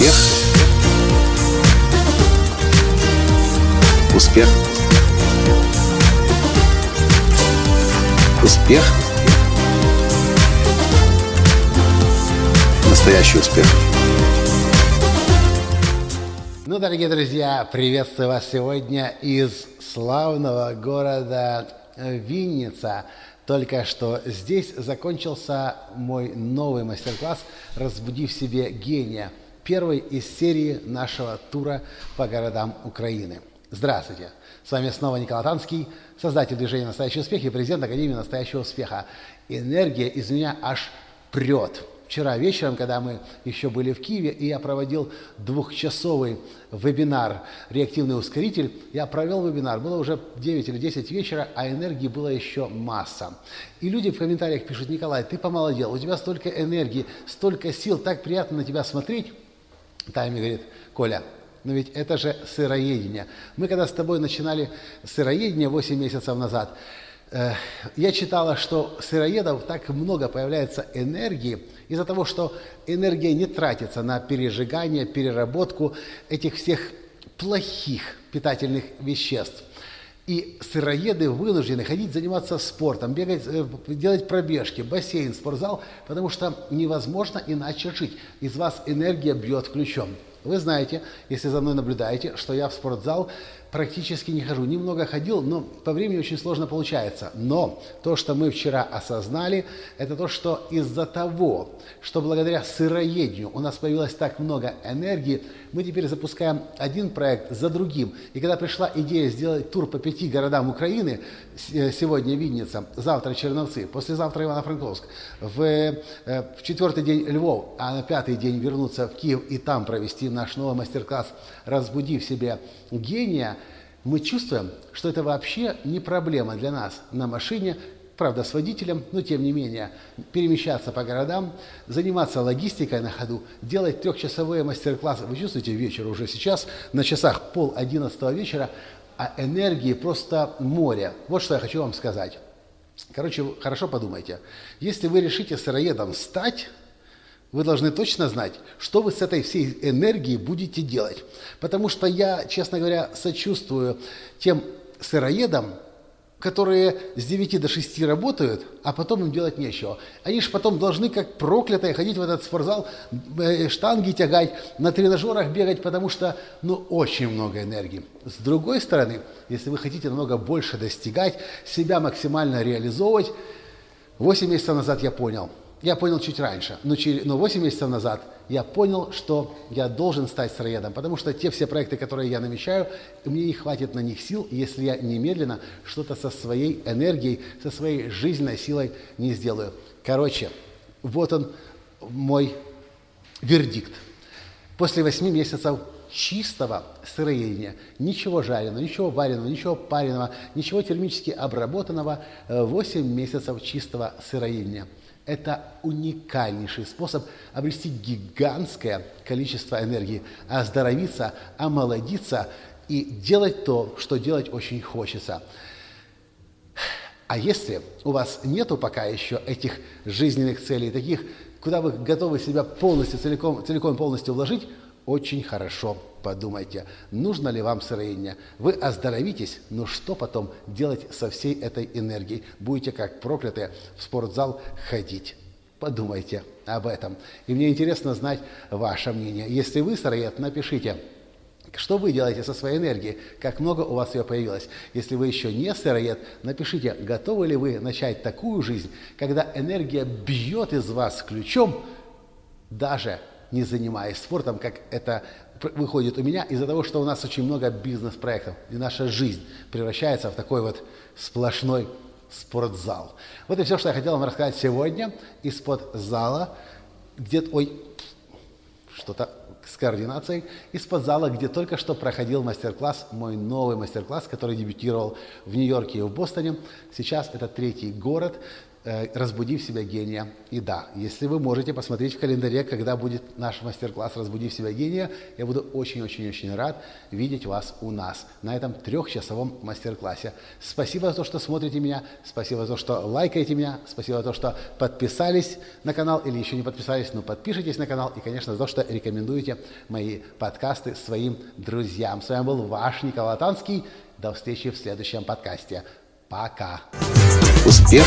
Успех. Успех. Успех. Настоящий успех. Ну, дорогие друзья, приветствую вас сегодня из славного города Винница. Только что здесь закончился мой новый мастер-класс «Разбуди в себе гения», первый из серии нашего тура по городам Украины. Здравствуйте! С вами снова Николай Танский, создатель движения «Настоящий успех» и президент Академии «Настоящего успеха». Энергия из меня аж прет – вчера вечером, когда мы еще были в Киеве, и я проводил двухчасовый вебинар «Реактивный ускоритель». Я провел вебинар, было уже 9 или 10 вечера, а энергии было еще масса. И люди в комментариях пишут, Николай, ты помолодел, у тебя столько энергии, столько сил, так приятно на тебя смотреть. Тайми говорит, Коля, но ведь это же сыроедение. Мы когда с тобой начинали сыроедение 8 месяцев назад, Э, я читала, что сыроедов так много появляется энергии из-за того, что энергия не тратится на пережигание, переработку этих всех плохих питательных веществ. И сыроеды вынуждены ходить заниматься спортом, бегать, э, делать пробежки, бассейн, спортзал, потому что невозможно иначе жить. Из вас энергия бьет ключом. Вы знаете, если за мной наблюдаете, что я в спортзал практически не хожу. Немного ходил, но по времени очень сложно получается. Но то, что мы вчера осознали, это то, что из-за того, что благодаря сыроедению у нас появилось так много энергии, мы теперь запускаем один проект за другим. И когда пришла идея сделать тур по пяти городам Украины, э, сегодня Винница, завтра Черновцы, послезавтра Ивано-Франковск, в, э, в четвертый день Львов, а на пятый день вернуться в Киев и там провести наш новый мастер-класс «Разбуди в себе гения», мы чувствуем, что это вообще не проблема для нас на машине, правда, с водителем, но тем не менее, перемещаться по городам, заниматься логистикой на ходу, делать трехчасовые мастер-классы. Вы чувствуете вечер уже сейчас, на часах пол одиннадцатого вечера, а энергии просто море. Вот что я хочу вам сказать. Короче, хорошо подумайте. Если вы решите сыроедом стать, вы должны точно знать, что вы с этой всей энергией будете делать. Потому что я, честно говоря, сочувствую тем сыроедам, которые с 9 до 6 работают, а потом им делать нечего. Они же потом должны, как проклятые, ходить в этот спортзал, э, штанги тягать, на тренажерах бегать, потому что, ну, очень много энергии. С другой стороны, если вы хотите намного больше достигать, себя максимально реализовывать, 8 месяцев назад я понял – я понял чуть раньше, но, через, но 8 месяцев назад я понял, что я должен стать сыроедом, потому что те все проекты, которые я намечаю, мне не хватит на них сил, если я немедленно что-то со своей энергией, со своей жизненной силой не сделаю. Короче, вот он мой вердикт. После 8 месяцев чистого сыроедения, ничего жареного, ничего вареного, ничего пареного, ничего термически обработанного, 8 месяцев чистого сыроедения – это уникальнейший способ обрести гигантское количество энергии, оздоровиться, омолодиться и делать то, что делать очень хочется. А если у вас нету пока еще этих жизненных целей, таких, куда вы готовы себя полностью, целиком, целиком полностью вложить, очень хорошо подумайте, нужно ли вам сыроедение. Вы оздоровитесь, но что потом делать со всей этой энергией? Будете как проклятые в спортзал ходить. Подумайте об этом. И мне интересно знать ваше мнение. Если вы сыроед, напишите, что вы делаете со своей энергией? Как много у вас ее появилось? Если вы еще не сыроед, напишите, готовы ли вы начать такую жизнь, когда энергия бьет из вас ключом, даже не занимаясь спортом, как это выходит у меня из-за того, что у нас очень много бизнес-проектов, и наша жизнь превращается в такой вот сплошной спортзал. Вот и все, что я хотел вам рассказать сегодня из-под зала, где, ой, что-то с координацией, из-под зала, где только что проходил мастер-класс, мой новый мастер-класс, который дебютировал в Нью-Йорке и в Бостоне. Сейчас это третий город, Э, «Разбуди в себя гения». И да, если вы можете посмотреть в календаре, когда будет наш мастер-класс «Разбуди в себя гения», я буду очень-очень-очень рад видеть вас у нас на этом трехчасовом мастер-классе. Спасибо за то, что смотрите меня, спасибо за то, что лайкаете меня, спасибо за то, что подписались на канал или еще не подписались, но подпишитесь на канал и, конечно, за то, что рекомендуете мои подкасты своим друзьям. С вами был ваш Николай Танский. До встречи в следующем подкасте. Пока. Успех.